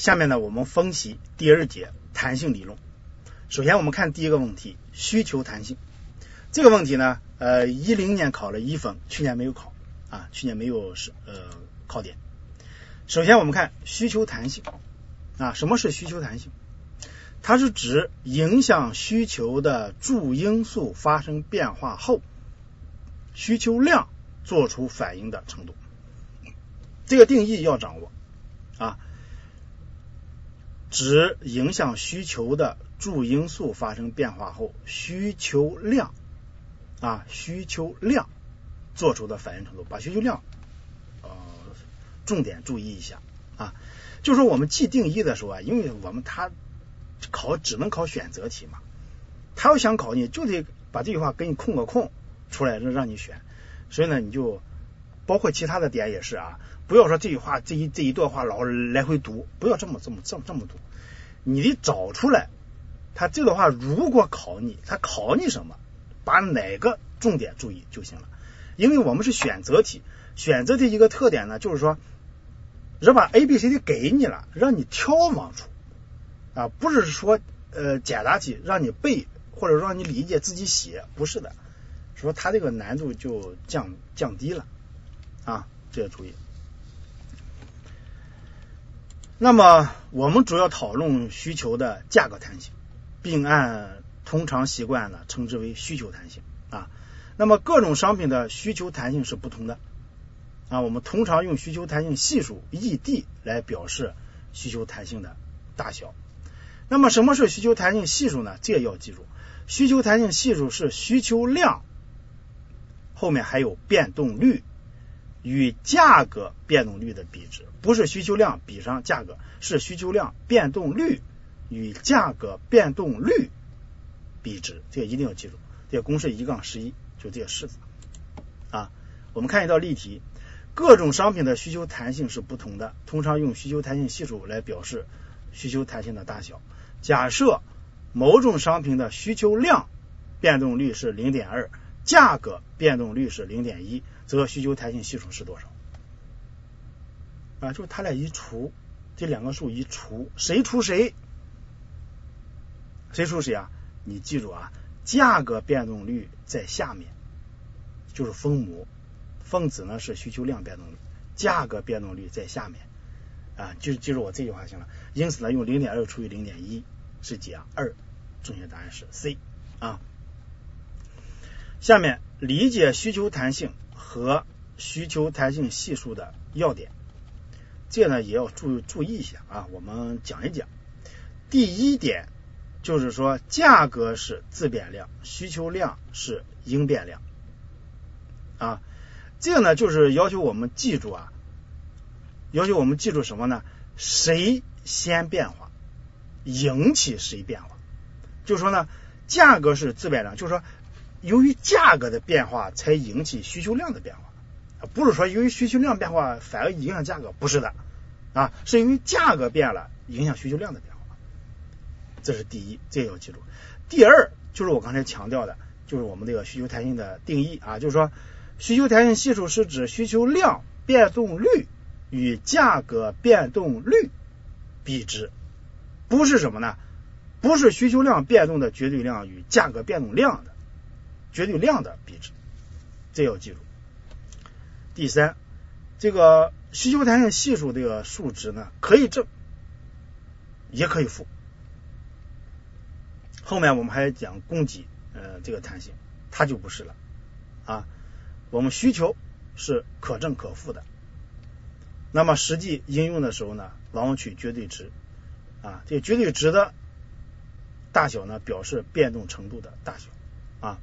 下面呢，我们分析第二节弹性理论。首先，我们看第一个问题，需求弹性。这个问题呢，呃，一零年考了一分，去年没有考啊，去年没有是呃考点。首先，我们看需求弹性啊，什么是需求弹性？它是指影响需求的主因素发生变化后，需求量做出反应的程度。这个定义要掌握啊。指影响需求的主因素发生变化后，需求量啊需求量做出的反应程度，把需求量呃重点注意一下啊，就说我们记定义的时候啊，因为我们他考只能考选择题嘛，他要想考你就得把这句话给你空个空出来让让你选，所以呢你就包括其他的点也是啊。不要说这句话，这一这一段话老来回读，不要这么这么这么这么读，你得找出来，他这段话如果考你，他考你什么，把哪个重点注意就行了。因为我们是选择题，选择题一个特点呢，就是说，人把 A、B、C、D 给你了，让你挑往出啊，不是说呃简答题让你背或者让你理解自己写，不是的，说他这个难度就降降低了啊，这个注意。那么我们主要讨论需求的价格弹性，并按通常习惯呢称之为需求弹性啊。那么各种商品的需求弹性是不同的啊。我们通常用需求弹性系数 ED 来表示需求弹性的大小。那么什么是需求弹性系数呢？这个要记住，需求弹性系数是需求量后面还有变动率。与价格变动率的比值，不是需求量比上价格，是需求量变动率与价格变动率比值，这个一定要记住。这个公式一杠十一，就这个式子啊。我们看一道例题，各种商品的需求弹性是不同的，通常用需求弹性系数来表示需求弹性的大小。假设某种商品的需求量变动率是零点二，价格变动率是零点一。则需求弹性系数是多少？啊，就是它俩一除，这两个数一除，谁除谁？谁除谁啊？你记住啊，价格变动率在下面，就是分母，分子呢是需求量变动率，价格变动率在下面啊，就记住我这句话行了。因此呢，用零点二除以零点一是几啊？二，正确答案是 C 啊。下面理解需求弹性。和需求弹性系数的要点，这呢也要注注意一下啊。我们讲一讲。第一点就是说，价格是自变量，需求量是因变量啊。这个呢就是要求我们记住啊，要求我们记住什么呢？谁先变化，引起谁变化？就说呢，价格是自变量，就是说。由于价格的变化才引起需求量的变化，不是说由于需求量变化反而影响价格，不是的啊，是因为价格变了影响需求量的变化，这是第一，这要记住。第二就是我刚才强调的，就是我们这个需求弹性的定义啊，就是说需求弹性系数是指需求量变动率与价格变动率比值，不是什么呢？不是需求量变动的绝对量与价格变动量的。绝对量的比值，这要记住。第三，这个需求弹性系数这个数值呢，可以正，也可以负。后面我们还讲供给，呃，这个弹性，它就不是了啊。我们需求是可正可负的，那么实际应用的时候呢，往往取绝对值啊。这绝对值的大小呢，表示变动程度的大小啊。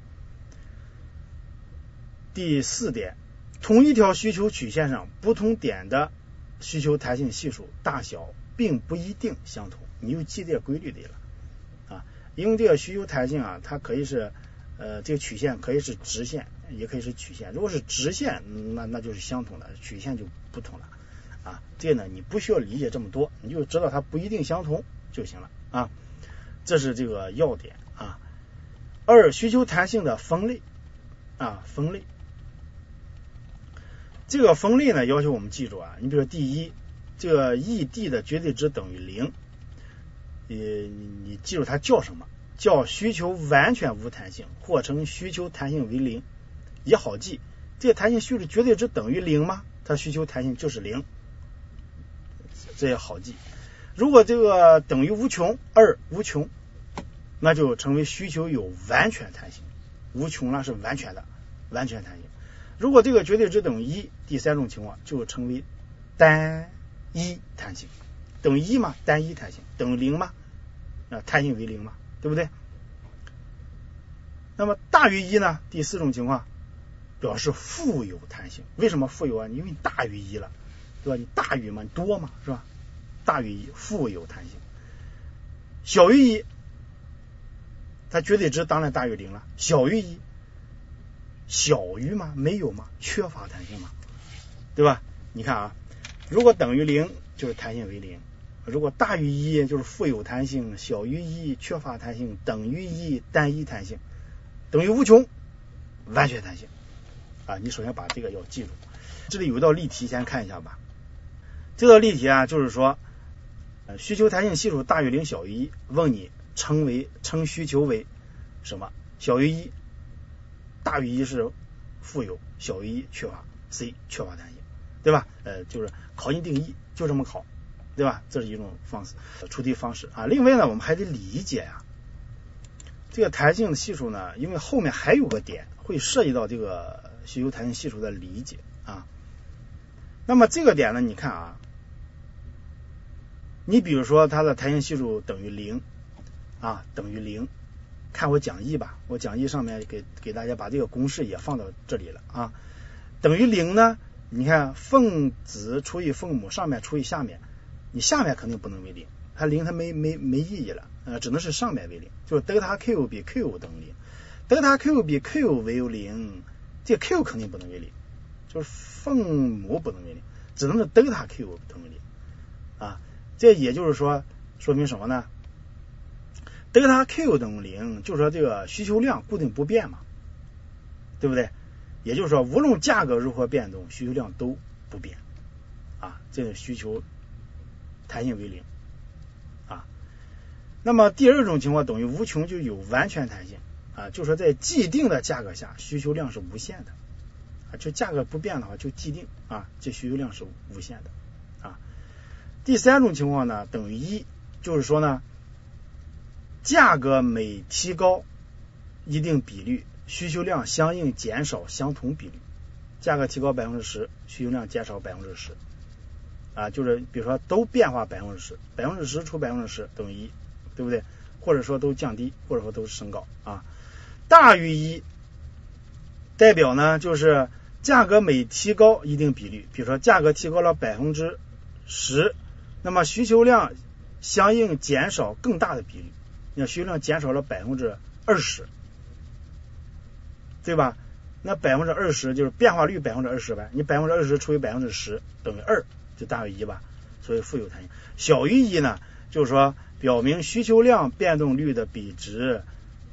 第四点，同一条需求曲线上不同点的需求弹性系数大小并不一定相同，你就记这规律得了啊。因为这个需求弹性啊，它可以是呃这个曲线可以是直线，也可以是曲线。如果是直线，那那就是相同的；曲线就不同了啊。这呢，你不需要理解这么多，你就知道它不一定相同就行了啊。这是这个要点啊。二、需求弹性的分类啊，分类。这个分类呢，要求我们记住啊。你比如说，第一，这个 E D 的绝对值等于零，你，你记住它叫什么？叫需求完全无弹性，或称需求弹性为零，也好记。这个弹性系数绝对值等于零吗？它需求弹性就是零，这也好记。如果这个等于无穷二无穷，那就成为需求有完全弹性。无穷呢是完全的完全弹性。如果这个绝对值等于一，第三种情况就称为单一弹性。等于一嘛，单一弹性；等于零嘛，啊，弹性为零嘛。对不对？那么大于一呢？第四种情况表示富有弹性。为什么富有啊？因为你大于一了，对吧？你大于嘛，多嘛，是吧？大于一，富有弹性。小于一，它绝对值当然大于零了。小于一，小于吗，没有吗，缺乏弹性吗，对吧？你看啊，如果等于零，就是弹性为零。如果大于一就是富有弹性，小于一缺乏弹性，等于一单一弹性，等于无穷完全弹性啊！你首先把这个要记住。这里有一道例题，先看一下吧。这道例题啊，就是说呃需求弹性系数大于零小于一，问你称为称需求为什么？小于一，大于一是富有，小于一缺乏，C 缺乏弹性，对吧？呃，就是考你定义，就这么考。对吧？这是一种方式出题方式啊。另外呢，我们还得理解呀，这个弹性系数呢，因为后面还有个点会涉及到这个需求弹性系数的理解啊。那么这个点呢，你看啊，你比如说它的弹性系数等于零啊，等于零，看我讲义吧，我讲义上面给给大家把这个公式也放到这里了啊。等于零呢，你看分子除以分母，上面除以下面。你下面肯定不能为零，它零它没没没意义了，呃，只能是上面为零，就是德塔 q 比 q 等于零，德塔 q 比 q 为零，这 q 肯定不能为零，就是分母不能为零，只能是德塔 q 等于零啊，这也就是说说明什么呢？德尔塔 q 等于零，就是说这个需求量固定不变嘛，对不对？也就是说无论价格如何变动，需求量都不变啊，这个需求。弹性为零啊，那么第二种情况等于无穷就有完全弹性啊，就说在既定的价格下需求量是无限的啊，就价格不变的话就既定啊，这需求量是无限的啊。第三种情况呢等于一，就是说呢，价格每提高一定比率，需求量相应减少相同比率，价格提高百分之十，需求量减少百分之十。啊，就是比如说都变化百分之十，百分之十除百分之十等于一，对不对？或者说都降低，或者说都升高啊。大于一代表呢，就是价格每提高一定比率，比如说价格提高了百分之十，那么需求量相应减少更大的比率，那需求量减少了百分之二十，对吧？那百分之二十就是变化率百分之二十呗，你百分之二十除以百分之十等于二。就大于一吧，所以富有弹性。小于一呢，就是说表明需求量变动率的比值，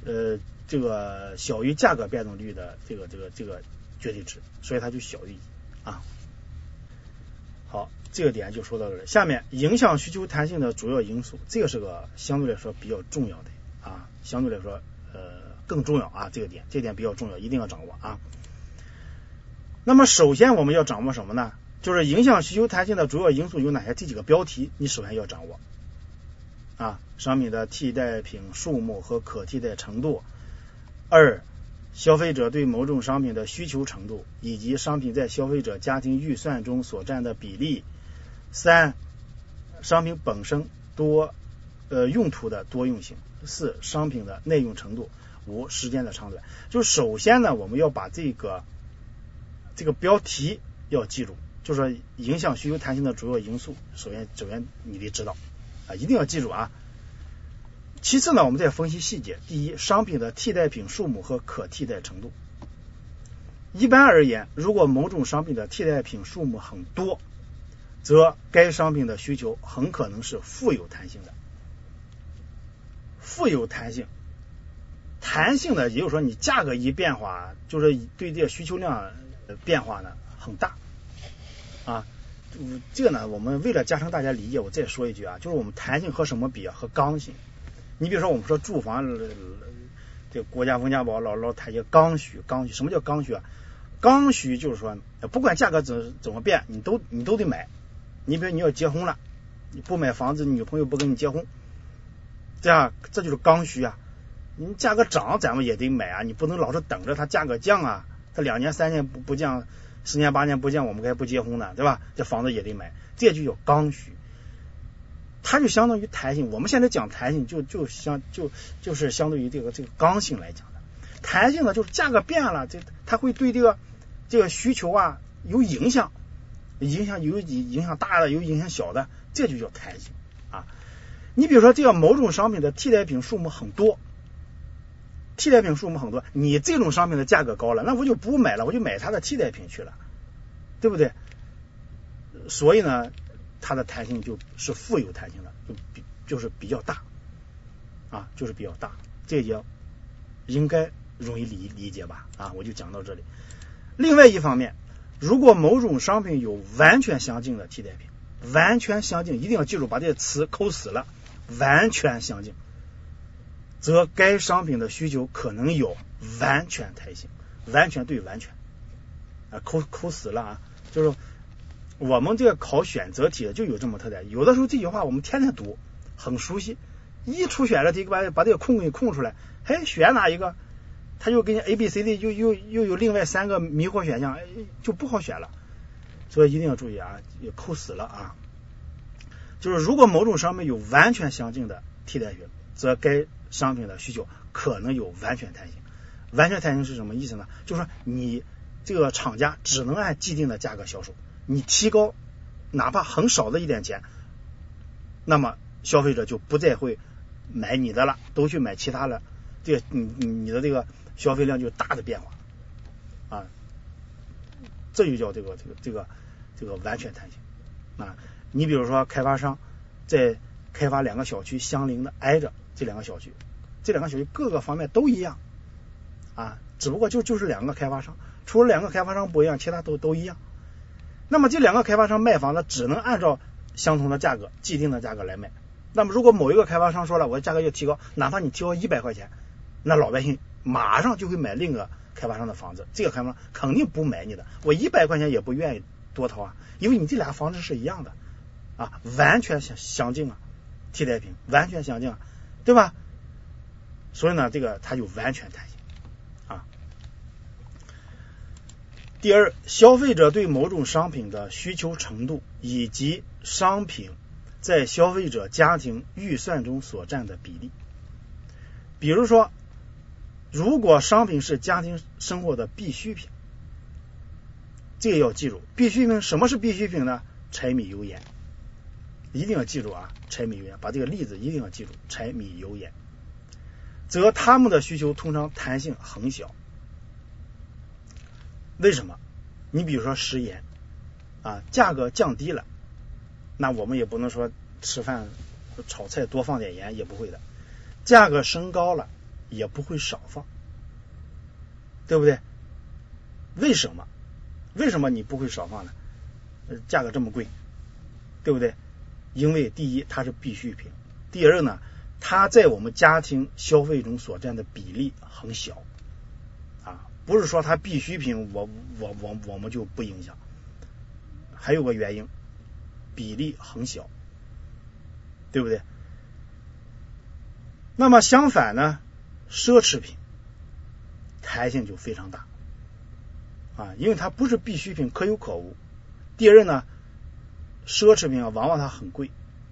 呃，这个小于价格变动率的这个这个这个绝对值，所以它就小于一啊。好，这个点就说到这儿。下面影响需求弹性的主要因素，这个是个相对来说比较重要的啊，相对来说呃更重要啊，这个点，这点比较重要，一定要掌握啊。那么首先我们要掌握什么呢？就是影响需求弹性的主要因素有哪些？这几个标题你首先要掌握啊，商品的替代品数目和可替代程度；二，消费者对某种商品的需求程度，以及商品在消费者家庭预算中所占的比例；三，商品本身多呃用途的多用性；四，商品的耐用程度；五，时间的长短。就首先呢，我们要把这个这个标题要记住。就是说，影响需求弹性的主要因素，首先，首先你得知道啊，一定要记住啊。其次呢，我们再分析细节。第一，商品的替代品数目和可替代程度。一般而言，如果某种商品的替代品数目很多，则该商品的需求很可能是富有弹性的。富有弹性，弹性的，也就是说，你价格一变化，就是对这个需求量变化呢很大。啊，这个呢，我们为了加深大家理解，我再说一句啊，就是我们弹性和什么比啊？和刚性。你比如说，我们说住房，这个国家温家宝老老谈一个刚需，刚需什么叫刚需啊？刚需就是说，不管价格怎怎么变，你都你都得买。你比如你要结婚了，你不买房子，女朋友不跟你结婚，这样这就是刚需啊。你价格涨，咱们也得买啊，你不能老是等着它价格降啊。它两年三年不不降，十年八年不降，我们该不结婚呢，对吧？这房子也得买，这就叫刚需。它就相当于弹性，我们现在讲弹性，就就相就就是相对于这个这个刚性来讲的。弹性呢，就是价格变了，这它会对这个这个需求啊有影响，影响有影响大的，有影响小的，这就叫弹性啊。你比如说，这个某种商品的替代品数目很多，替代品数目很多，你这种商品的价格高了，那我就不买了，我就买它的替代品去了，对不对？所以呢。它的弹性就是富有弹性的，就比就是比较大啊，就是比较大，这也应该容易理理解吧啊，我就讲到这里。另外一方面，如果某种商品有完全相近的替代品，完全相近，一定要记住把这些词抠死了，完全相近，则该商品的需求可能有完全弹性，完全对完全啊，抠抠死了啊，就是。我们这个考选择题就有这么特点，有的时候这句话我们天天读，很熟悉，一出选择题把把这个空给空出来，嘿，选哪一个，他又给你 A、B、C、D，又又又有另外三个迷惑选项，就不好选了。所以一定要注意啊，也扣死了啊。就是如果某种商品有完全相近的替代品，则该商品的需求可能有完全弹性。完全弹性是什么意思呢？就是说你这个厂家只能按既定的价格销售。你提高哪怕很少的一点钱，那么消费者就不再会买你的了，都去买其他的，这你你你的这个消费量就大的变化啊，这就叫这个这个这个这个完全弹性啊。你比如说开发商在开发两个小区相邻的挨着这两个小区，这两个小区各个方面都一样啊，只不过就就是两个开发商，除了两个开发商不一样，其他都都一样。那么这两个开发商卖房子只能按照相同的价格、既定的价格来卖。那么如果某一个开发商说了，我的价格要提高，哪怕你提高一百块钱，那老百姓马上就会买另一个开发商的房子。这个开发商肯定不买你的，我一百块钱也不愿意多掏啊，因为你这俩房子是一样的啊，完全相相近啊，替代品完全相近，啊，对吧？所以呢，这个它就完全弹性啊。第二，消费者对某种商品的需求程度以及商品在消费者家庭预算中所占的比例。比如说，如果商品是家庭生活的必需品，这个要记住。必需品什么是必需品呢？柴米油盐，一定要记住啊！柴米油盐，把这个例子一定要记住。柴米油盐，则他们的需求通常弹性很小。为什么？你比如说食盐啊，价格降低了，那我们也不能说吃饭炒菜多放点盐，也不会的。价格升高了，也不会少放，对不对？为什么？为什么你不会少放呢？价格这么贵，对不对？因为第一，它是必需品；第二呢，它在我们家庭消费中所占的比例很小。啊不是说它必需品，我我我我们就不影响。还有个原因，比例很小，对不对？那么相反呢，奢侈品弹性就非常大啊，因为它不是必需品，可有可无。第二呢，奢侈品啊，往往它很贵，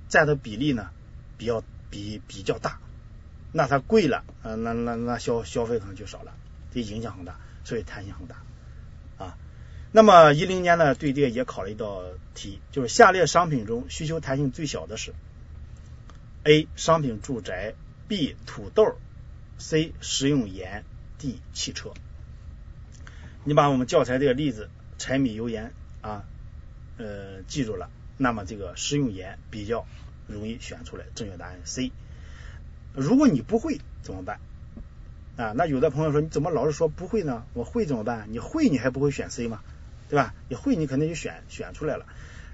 占的比例呢比较比比较大，那它贵了，那那那消消费可能就少了。这影响很大，所以弹性很大啊。那么一零年呢，对这个也考了一道题，就是下列商品中需求弹性最小的是：A. 商品住宅，B. 土豆，C. 食用盐，D. 汽车。你把我们教材这个例子柴米油盐啊，呃，记住了，那么这个食用盐比较容易选出来，正确答案 C。如果你不会怎么办？啊，那有的朋友说你怎么老是说不会呢？我会怎么办？你会你还不会选 C 吗？对吧？你会你肯定就选选出来了。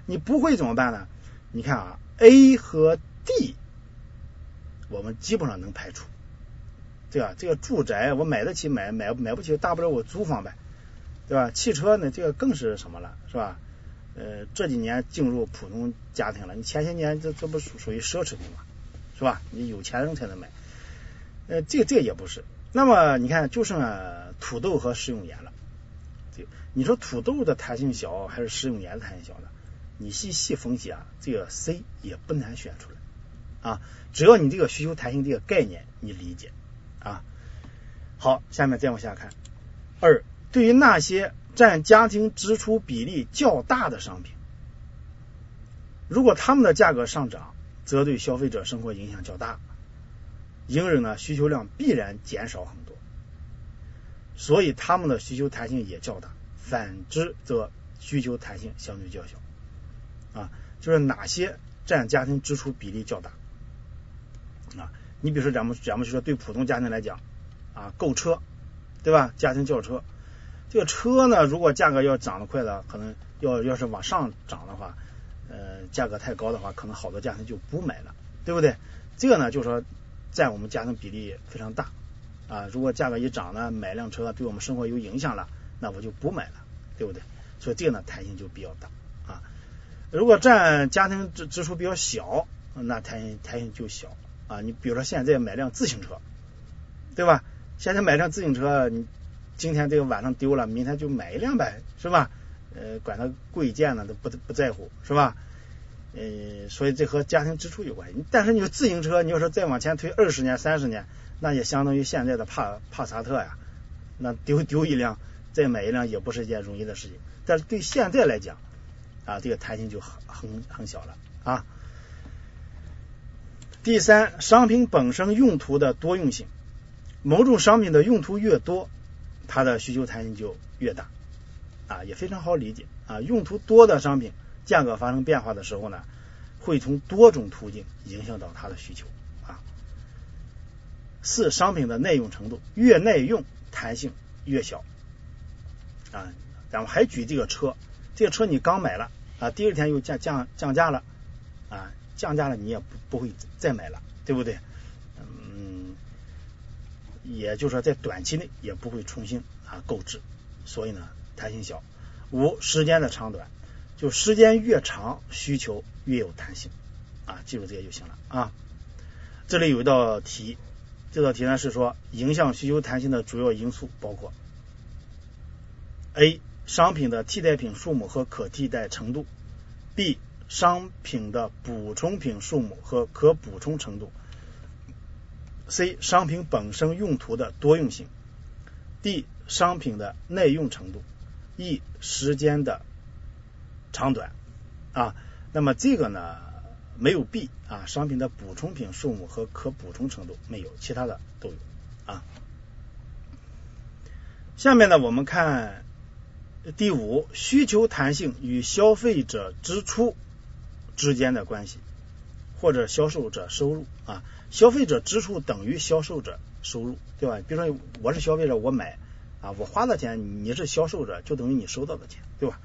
你不会怎么办呢？你看啊，A 和 D，我们基本上能排除，对吧？这个住宅我买得起，买买买不起，大不了我租房呗，对吧？汽车呢，这个更是什么了，是吧？呃，这几年进入普通家庭了，你前些年这这不属属于奢侈品嘛，是吧？你有钱人才能买，呃，这这也不是。那么你看，就剩土豆和食用盐了。这你说土豆的弹性小还是食用盐的弹性小呢？你细细分析啊，这个 C 也不难选出来啊。只要你这个需求弹性这个概念你理解啊。好，下面再往下看。二，对于那些占家庭支出比例较大的商品，如果他们的价格上涨，则对消费者生活影响较大。因人呢，需求量必然减少很多，所以他们的需求弹性也较大。反之，则需求弹性相对较小。啊，就是哪些占家庭支出比例较大？你比如说，咱们咱们就说对普通家庭来讲啊，购车，对吧？家庭轿车，这个车呢，如果价格要涨得快的，可能要要是往上涨的话，呃，价格太高的话，可能好多家庭就不买了，对不对？这个呢，就是说。占我们家庭比例非常大啊！如果价格一涨呢，买辆车对我们生活有影响了，那我就不买了，对不对？所以这个呢，弹性就比较大啊。如果占家庭支支出比较小，那弹性弹性就小啊。你比如说现在买辆自行车，对吧？现在买辆自行车，你今天这个晚上丢了，明天就买一辆呗，是吧？呃，管它贵贱呢都不不在乎，是吧？呃，所以这和家庭支出有关系。但是你说自行车，你要说再往前推二十年、三十年，那也相当于现在的帕帕萨特呀。那丢丢一辆，再买一辆也不是一件容易的事情。但是对现在来讲啊，这个弹性就很很很小了啊。第三，商品本身用途的多用性，某种商品的用途越多，它的需求弹性就越大啊，也非常好理解啊。用途多的商品。价格发生变化的时候呢，会从多种途径影响到它的需求啊。四商品的耐用程度越耐用，弹性越小啊。咱们还举这个车，这个车你刚买了啊，第二天又降降降价了啊，降价了你也不不会再买了，对不对？嗯，也就是说在短期内也不会重新啊购置，所以呢弹性小。五时间的长短。就时间越长，需求越有弹性啊，记住这些就行了啊。这里有一道题，这道题呢是说影响需求弹性的主要因素包括：A. 商品的替代品数目和可替代程度；B. 商品的补充品数目和可补充程度；C. 商品本身用途的多用性；D. 商品的耐用程度；E. 时间的。长短啊，那么这个呢没有 B 啊，商品的补充品数目和可补充程度没有，其他的都有啊。下面呢我们看第五，需求弹性与消费者支出之间的关系，或者销售者收入啊，消费者支出等于销售者收入，对吧？比如说我是消费者，我买啊，我花的钱，你是销售者，就等于你收到的钱，对吧？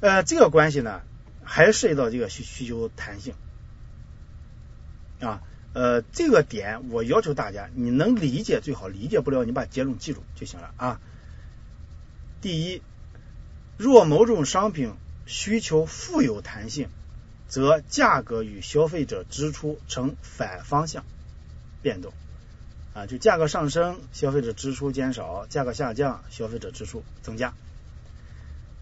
呃，这个关系呢，还涉及到这个需需求弹性啊。呃，这个点我要求大家，你能理解最好，理解不了你把结论记住就行了啊。第一，若某种商品需求富有弹性，则价格与消费者支出呈反方向变动啊，就价格上升，消费者支出减少；价格下降，消费者支出增加。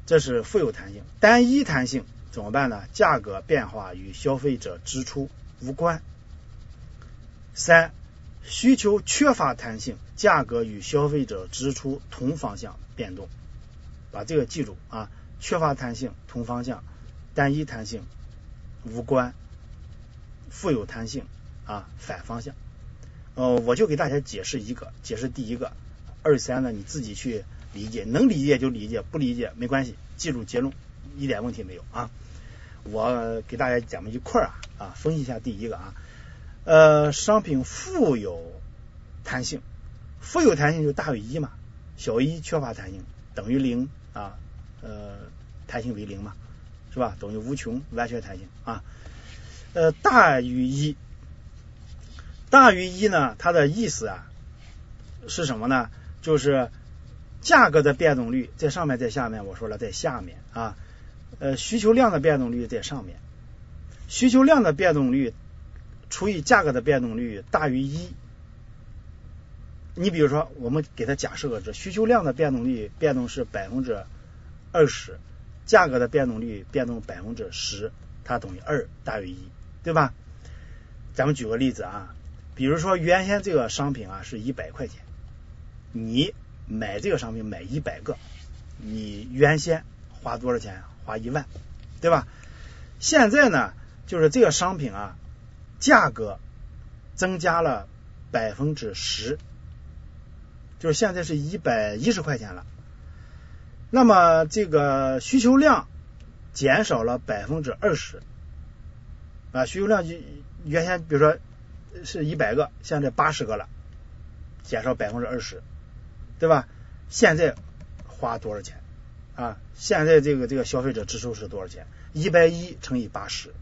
这是富有弹性，单一弹性怎么办呢？价格变化与消费者支出无关。三，需求缺乏弹性，价格与消费者支出同方向变动。把这个记住啊，缺乏弹性同方向，单一弹性无关，富有弹性啊反方向。呃，我就给大家解释一个，解释第一个，二三呢你自己去。理解能理解就理解，不理解没关系，记住结论一点问题没有啊！我给大家讲们一块儿啊啊，分析一下第一个啊，呃，商品富有弹性，富有弹性就大于一嘛，小于一缺乏弹性等于零啊，呃，弹性为零嘛，是吧？等于无穷完全弹性啊。呃，大于一，大于一呢，它的意思啊是什么呢？就是价格的变动率在上面，在下面，我说了在下面啊。呃，需求量的变动率在上面，需求量的变动率除以价格的变动率大于一。你比如说，我们给它假设个值，需求量的变动率变动是百分之二十，价格的变动率变动百分之十，它等于二大于一，对吧？咱们举个例子啊，比如说原先这个商品啊是一百块钱，你买这个商品买一百个，你原先花多少钱？花一万，对吧？现在呢，就是这个商品啊，价格增加了百分之十。就是现在是一百一十块钱了，那么这个需求量减少了百分之二十啊，需求量就原先比如说是一百个，现在八十个了，减少百分之二十，对吧？现在花多少钱啊？现在这个这个消费者支出是多少钱？一百一乘以八十，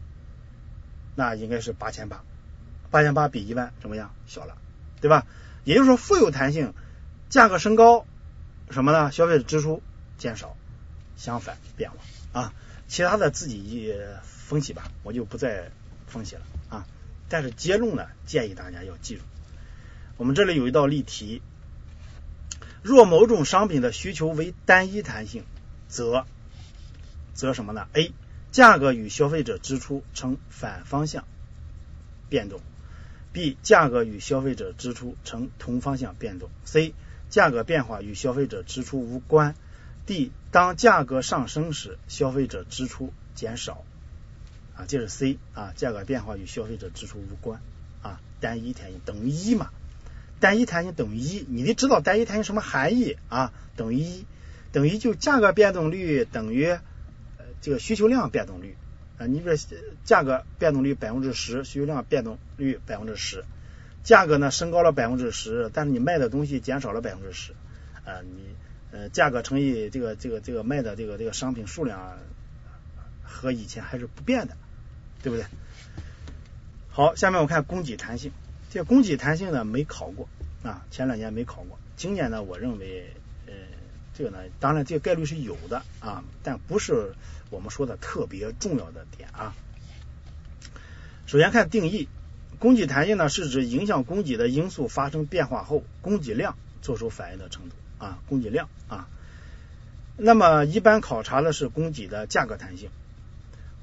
那应该是八千八，八千八比一万怎么样？小了，对吧？也就是说，富有弹性。价格升高，什么呢？消费者支出减少，相反变化啊。其他的自己分析吧，我就不再分析了啊。但是结论呢，建议大家要记住。我们这里有一道例题：若某种商品的需求为单一弹性，则则什么呢？A. 价格与消费者支出呈反方向变动；B. 价格与消费者支出呈同方向变动；C. 价格变化与消费者支出无关。D，当价格上升时，消费者支出减少。啊，这是 C 啊，价格变化与消费者支出无关啊，单一弹性等于一嘛？单一弹性等于一，你得知道单一弹性什么含义啊？等于一，等于就价格变动率等于这个需求量变动率啊。你比如价格变动率百分之十，需求量变动率百分之十。价格呢升高了百分之十，但是你卖的东西减少了百分之十，啊，你呃价格乘以这个这个这个卖的这个这个商品数量和以前还是不变的，对不对？好，下面我看供给弹性，这供给弹性呢没考过啊，前两年没考过，今年呢我认为呃这个呢当然这个概率是有的啊，但不是我们说的特别重要的点啊。首先看定义。供给弹性呢，是指影响供给的因素发生变化后，供给量做出反应的程度啊，供给量啊。那么一般考察的是供给的价格弹性，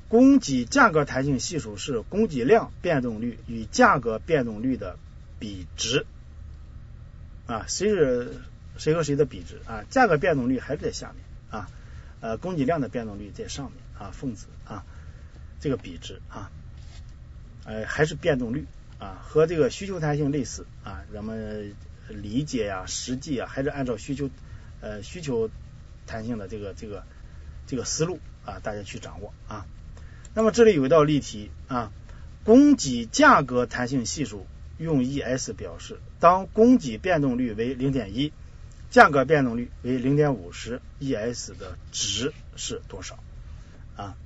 供给价格弹性系数是供给量变动率与价格变动率的比值啊，谁是谁和谁的比值啊？价格变动率还是在下面啊，呃，供给量的变动率在上面啊，分子啊，这个比值啊。呃，还是变动率啊，和这个需求弹性类似啊，咱们理解呀、实际啊，还是按照需求呃需求弹性的这个这个这个思路啊，大家去掌握啊。那么这里有一道例题啊，供给价格弹性系数用 ES 表示，当供给变动率为零点一，价格变动率为零点五时，ES 的值是多少啊？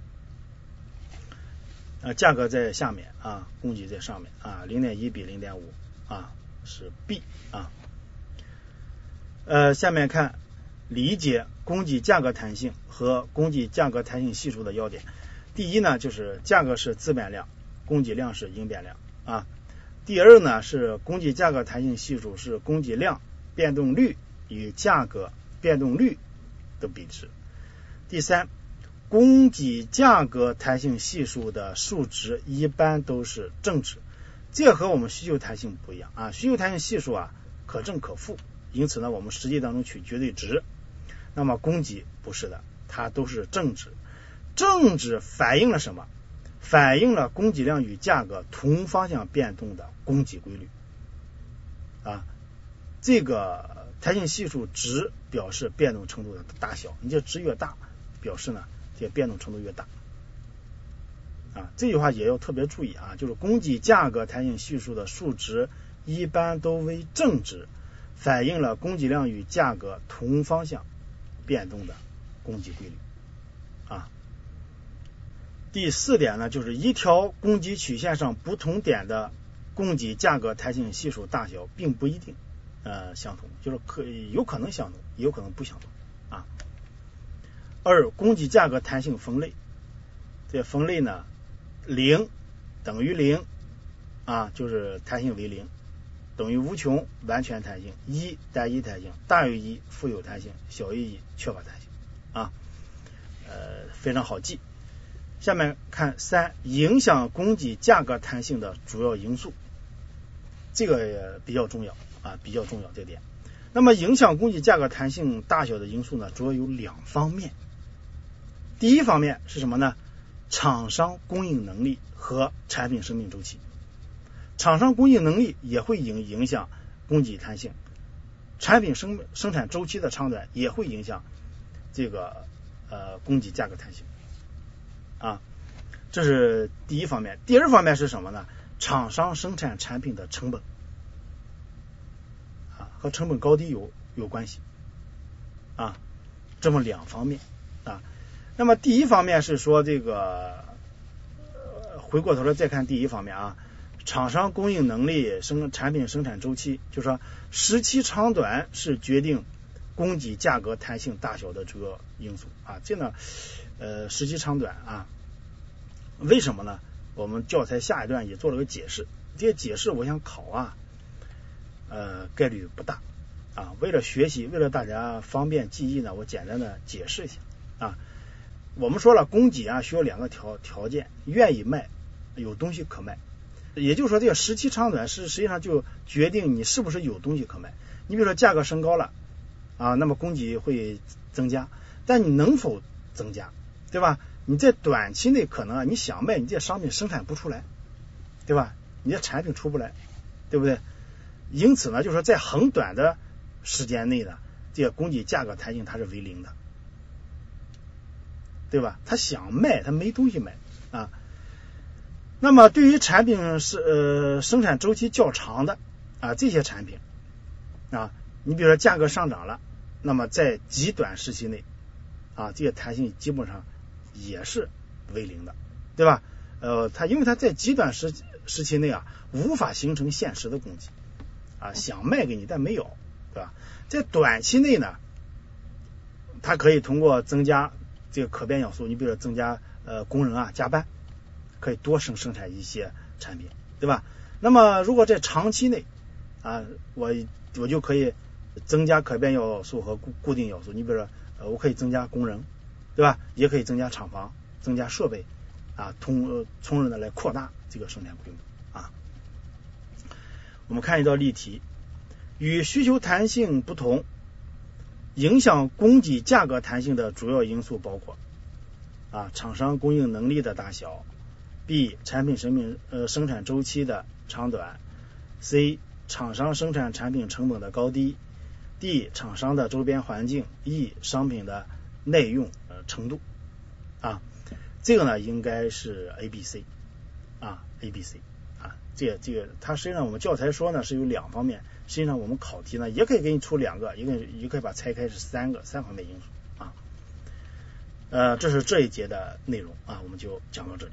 呃，价格在下面啊，供给在上面啊，零点一比零点五啊是 B 啊。呃，下面看理解供给价格弹性和供给价格弹性系数的要点。第一呢，就是价格是自变量，供给量是因变量啊。第二呢，是供给价格弹性系数是供给量变动率与价格变动率的比值。第三。供给价格弹性系数的数值一般都是正值，这和我们需求弹性不一样啊。需求弹性系数啊可正可负，因此呢，我们实际当中取绝对值。那么供给不是的，它都是正值。正值反映了什么？反映了供给量与价格同方向变动的供给规律啊。这个弹性系数值表示变动程度的大小，你这值越大，表示呢。这变动程度越大啊，这句话也要特别注意啊，就是供给价格弹性系数的数值一般都为正值，反映了供给量与价格同方向变动的供给规律啊。第四点呢，就是一条供给曲线上不同点的供给价格弹性系数大小并不一定呃相同，就是可有可能相同，有可能不相同啊。二，供给价格弹性分类，这分类呢，零等于零啊，就是弹性为零。等于无穷完全弹性，一单一弹性，大于一富有弹性，小于一缺乏弹性啊，呃非常好记。下面看三，影响供给价格弹性的主要因素，这个也比较重要啊，比较重要这点。那么影响供给价格弹性大小的因素呢，主要有两方面。第一方面是什么呢？厂商供应能力和产品生命周期。厂商供应能力也会影影响供给弹性，产品生生产周期的长短也会影响这个呃供给价格弹性啊，这是第一方面。第二方面是什么呢？厂商生产产品的成本啊和成本高低有有关系啊，这么两方面啊。那么第一方面是说这个回过头来再看第一方面啊。厂商供应能力、生产品生产周期，就说时期长短是决定供给价格弹性大小的这个因素啊。这呢，呃，时期长短啊，为什么呢？我们教材下一段也做了个解释，这些解释我想考啊，呃，概率不大啊。为了学习，为了大家方便记忆呢，我简单的解释一下啊。我们说了，供给啊需要两个条条件，愿意卖，有东西可卖。也就是说，这个时期长短是实际上就决定你是不是有东西可卖。你比如说价格升高了啊，那么供给会增加，但你能否增加，对吧？你在短期内可能啊，你想卖，你这商品生产不出来，对吧？你这产品出不来，对不对？因此呢，就是说在很短的时间内呢，这个供给价格弹性它是为零的，对吧？他想卖，他没东西卖啊。那么，对于产品是呃生产周期较长的啊这些产品啊，你比如说价格上涨了，那么在极短时期内啊，这些弹性基本上也是为零的，对吧？呃，它因为它在极短时时期内啊，无法形成现实的供给啊，想卖给你但没有，对吧？在短期内呢，它可以通过增加这个可变要素，你比如说增加呃工人啊加班。可以多生生产一些产品，对吧？那么如果在长期内啊，我我就可以增加可变要素和固固定要素。你比如说，呃，我可以增加工人，对吧？也可以增加厂房、增加设备啊，通呃从而呢来扩大这个生产规模啊。我们看一道例题，与需求弹性不同，影响供给价格弹性的主要因素包括啊，厂商供应能力的大小。B 产品生命呃生产周期的长短，C 厂商生产产品成本的高低，D 厂商的周边环境，E 商品的耐用呃程度。啊，这个呢应该是 A、B、C 啊 A、B、C 啊，这这个它实际上我们教材说呢是有两方面，实际上我们考题呢也可以给你出两个，也可以也可以把拆开是三个三方面因素。啊，呃这是这一节的内容。啊，我们就讲到这里。